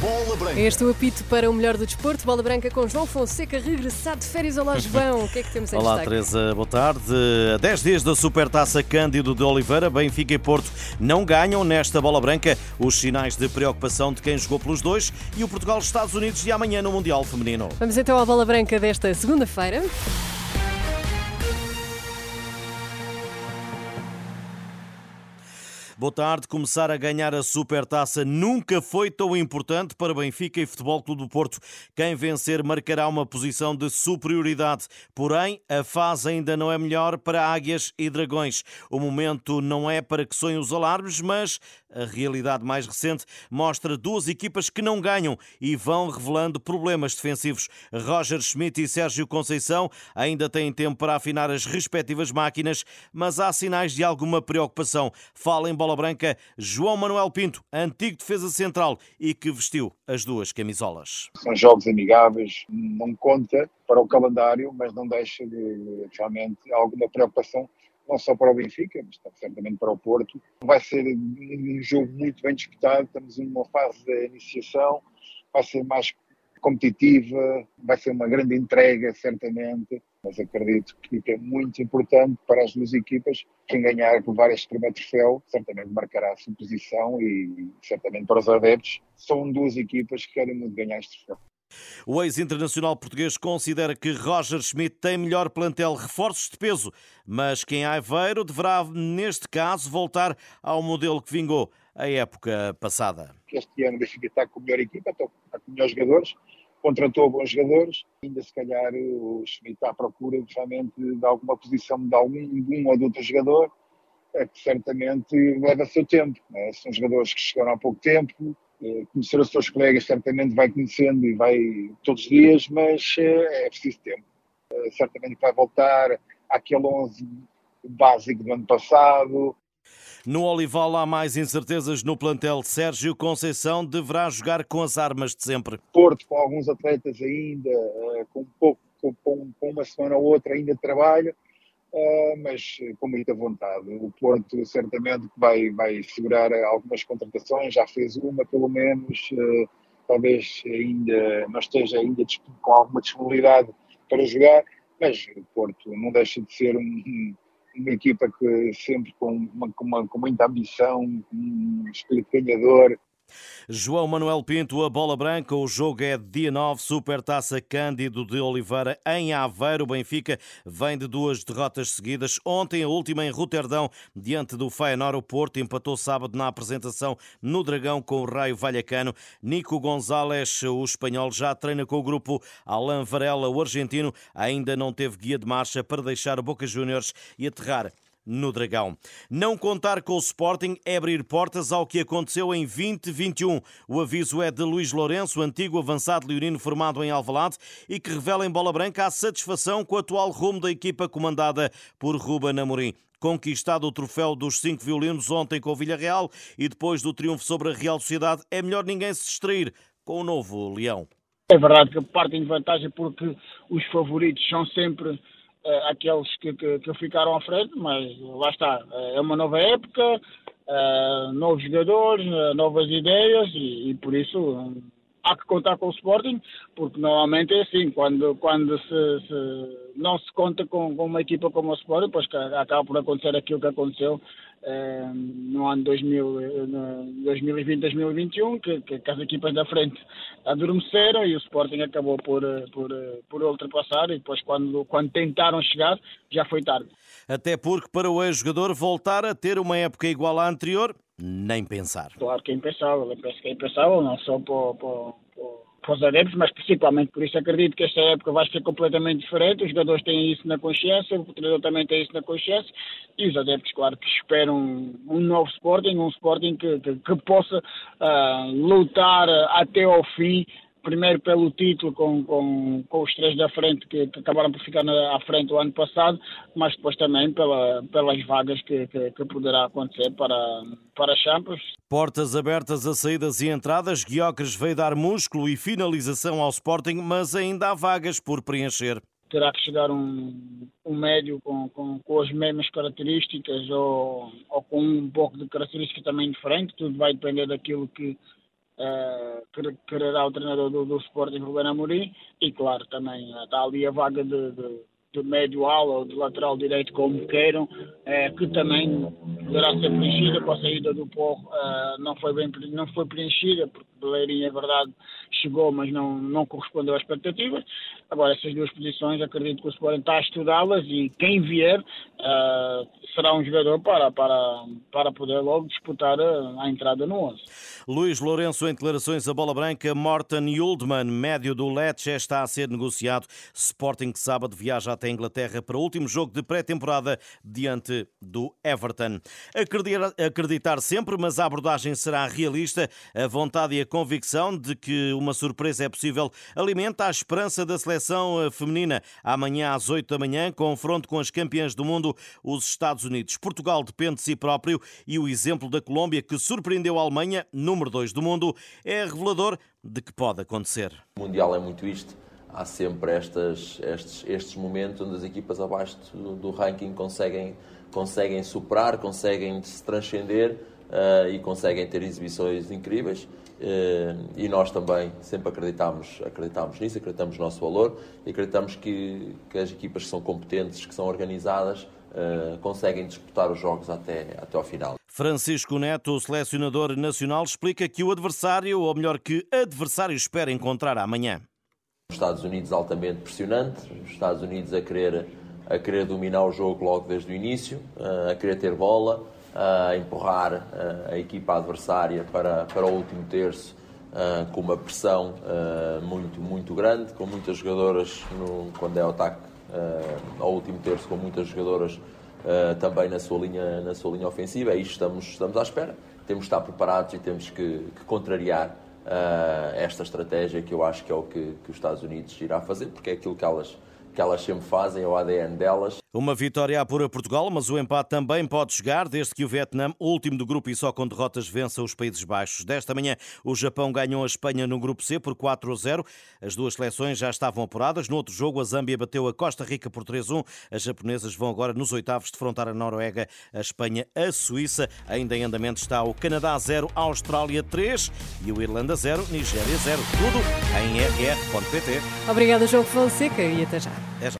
Bola Branca. Este é o apito para o melhor do desporto. Bola Branca com João Fonseca, regressado de férias. Olá, João. O que é que temos em Olá, destaque? Teresa. Boa tarde. A 10 dias da Supertaça Cândido de Oliveira, Benfica e Porto não ganham nesta Bola Branca os sinais de preocupação de quem jogou pelos dois e o Portugal-Estados Unidos de amanhã no Mundial Feminino. Vamos então à Bola Branca desta segunda-feira. Boa tarde. Começar a ganhar a Supertaça nunca foi tão importante para Benfica e Futebol Clube do Porto. Quem vencer marcará uma posição de superioridade. Porém, a fase ainda não é melhor para Águias e Dragões. O momento não é para que sonhem os alarmes, mas a realidade mais recente mostra duas equipas que não ganham e vão revelando problemas defensivos. Roger Schmidt e Sérgio Conceição ainda têm tempo para afinar as respectivas máquinas, mas há sinais de alguma preocupação. Fala em bola branca João Manuel Pinto, antigo defesa central e que vestiu as duas camisolas. São jogos amigáveis, não conta para o calendário, mas não deixa de realmente alguma preocupação não só para o Benfica, mas certamente para o Porto. Vai ser um jogo muito bem disputado, estamos numa fase de iniciação, vai ser mais competitiva, vai ser uma grande entrega, certamente, mas acredito que é muito importante para as duas equipas. Quem ganhar levar este primeiro troféu certamente marcará a sua posição e certamente para os adeptos são duas equipas que querem muito ganhar este troféu. O ex-internacional português considera que Roger Schmidt tem melhor plantel reforços de peso, mas que em Aveiro deverá, neste caso, voltar ao modelo que vingou a época passada. Este ano o Benfica está com a melhor equipa, está com melhores jogadores, contratou bons jogadores, ainda se calhar o Schmidt está à procura realmente de alguma posição de algum de um ou de outro jogador, é que certamente leva seu tempo. Né? São jogadores que chegaram há pouco tempo, conhecer os seus colegas certamente vai conhecendo e vai todos os dias, mas é preciso tempo. Certamente vai voltar àquele 11 básico do ano passado. No Olival há mais incertezas no plantel. Sérgio Conceição deverá jogar com as armas de sempre. Porto, com alguns atletas ainda, com, um pouco, com, com uma semana ou outra ainda de trabalho, Uh, mas com muita vontade. O Porto certamente vai, vai segurar algumas contratações, já fez uma pelo menos, uh, talvez ainda não esteja ainda com alguma disponibilidade para jogar, mas o Porto não deixa de ser um, uma equipa que sempre com, uma, com, uma, com muita ambição, com um espírito ganhador, João Manuel Pinto, a bola branca. O jogo é dia 9, Supertaça Cândido de Oliveira em Aveiro. Benfica vem de duas derrotas seguidas. Ontem, a última em Roterdão, diante do Feyenoord. O Porto empatou sábado na apresentação no Dragão com o Raio Vallecano. Nico Gonzalez, o espanhol, já treina com o grupo. Alain Varela, o argentino, ainda não teve guia de marcha para deixar o Boca Juniors e aterrar no Dragão. Não contar com o Sporting é abrir portas ao que aconteceu em 2021. O aviso é de Luís Lourenço, antigo avançado leonino formado em Alvalade e que revela em bola branca a satisfação com o atual rumo da equipa comandada por Ruben Amorim conquistado o troféu dos cinco violinos ontem com o Villarreal e depois do triunfo sobre a Real Sociedade, é melhor ninguém se distrair com o novo Leão. É verdade que partem de vantagem porque os favoritos são sempre uh, aqueles que, que, que, ficaram à frente, mas lá está, é uma nova época, uh, novos jogadores, novas ideias e, e por isso há que contar com o Sporting, porque normalmente é assim, quando, quando se, se não se conta com, com, uma equipa como o Sporting, pois acaba por acontecer aquilo que aconteceu eh, no ano 2020-2021, que, que, que, as equipas da frente adormeceram e o Sporting acabou por, por, por ultrapassar e depois quando, quando tentaram chegar já foi tarde. Até porque para o ex-jogador voltar a ter uma época igual à anterior, nem pensar. Claro que é impensável, eu penso que é impensável, não só para, para, para os adeptos, mas principalmente por isso acredito que esta época vai ser completamente diferente. Os jogadores têm isso na consciência, o treinador também tem isso na consciência e os adeptos, claro, que esperam um novo Sporting, um Sporting que, que, que possa uh, lutar até ao fim primeiro pelo título com, com, com os três da frente que, que, acabaram por ficar na, à frente o ano passado, mas depois também pela, pelas vagas que, que, que, poderá acontecer para, para Champions. Portas abertas a saídas e entradas, Guiocres veio dar músculo e finalização ao Sporting, mas ainda há vagas por preencher. terá que chegar um, um médio com, com, com as mesmas características ou, ou com um pouco de característica também diferente, tudo vai depender daquilo que uh, quererá o treinador do, do Sporting Ruben Amorim e claro também está ali a vaga de, de de médio ala ou de lateral direito, como queiram, eh, que também poderá ser preenchida com a saída do Porro, eh, não foi bem não foi preenchida, porque Beleirinha, é verdade, chegou, mas não, não correspondeu às expectativas. Agora, essas duas posições, acredito que o Sporting está a estudá-las e quem vier uh, será um jogador para, para, para poder logo disputar a, a entrada no 11. Luís Lourenço, em declarações a bola branca, Morten Yuldman, médio do Lecce, está a ser negociado. Sporting que sábado viaja até a Inglaterra para o último jogo de pré-temporada diante do Everton. Acreditar sempre, mas a abordagem será realista. A vontade e a convicção de que uma surpresa é possível alimenta a esperança da seleção eh, feminina. Amanhã às 8 da manhã, confronto com as campeãs do mundo, os Estados Unidos. Portugal depende de si próprio e o exemplo da Colômbia, que surpreendeu a Alemanha, número 2 do mundo, é revelador de que pode acontecer. O Mundial é muito isto. Há sempre estas, estes, estes momentos onde as equipas abaixo do, ranking conseguem, conseguem superar, conseguem se transcender uh, e conseguem ter exibições incríveis. Uh, e nós também sempre acreditamos, acreditamos nisso, acreditamos no nosso valor e acreditamos que, que as equipas que são competentes, que são organizadas, uh, conseguem disputar os jogos até, até ao final. Francisco Neto, o selecionador nacional, explica que o adversário, ou melhor, que adversário espera encontrar amanhã. Os Estados Unidos altamente pressionante, os Estados Unidos a querer, a querer dominar o jogo logo desde o início, a querer ter bola, a empurrar a equipa adversária para, para o último terço com uma pressão muito, muito grande, com muitas jogadoras, no, quando é o ataque ao último terço, com muitas jogadoras também na sua linha, na sua linha ofensiva. É isto estamos, estamos à espera. Temos de estar preparados e temos que, que contrariar esta estratégia que eu acho que é o que, que os Estados Unidos irá fazer, porque é aquilo que elas que elas sempre fazem, é o ADN delas. Uma vitória apura Portugal, mas o empate também pode chegar, desde que o Vietnã, último do grupo e só com derrotas, vença os Países Baixos. Desta manhã, o Japão ganhou a Espanha no grupo C por 4 a 0. As duas seleções já estavam apuradas. No outro jogo, a Zâmbia bateu a Costa Rica por 3 a 1. As japonesas vão agora nos oitavos defrontar a Noruega, a Espanha, a Suíça. Ainda em andamento está o Canadá 0, Austrália 3 e o Irlanda 0, Nigéria 0. Tudo em rr.pt. Obrigada, João Fonseca, e até já. É já.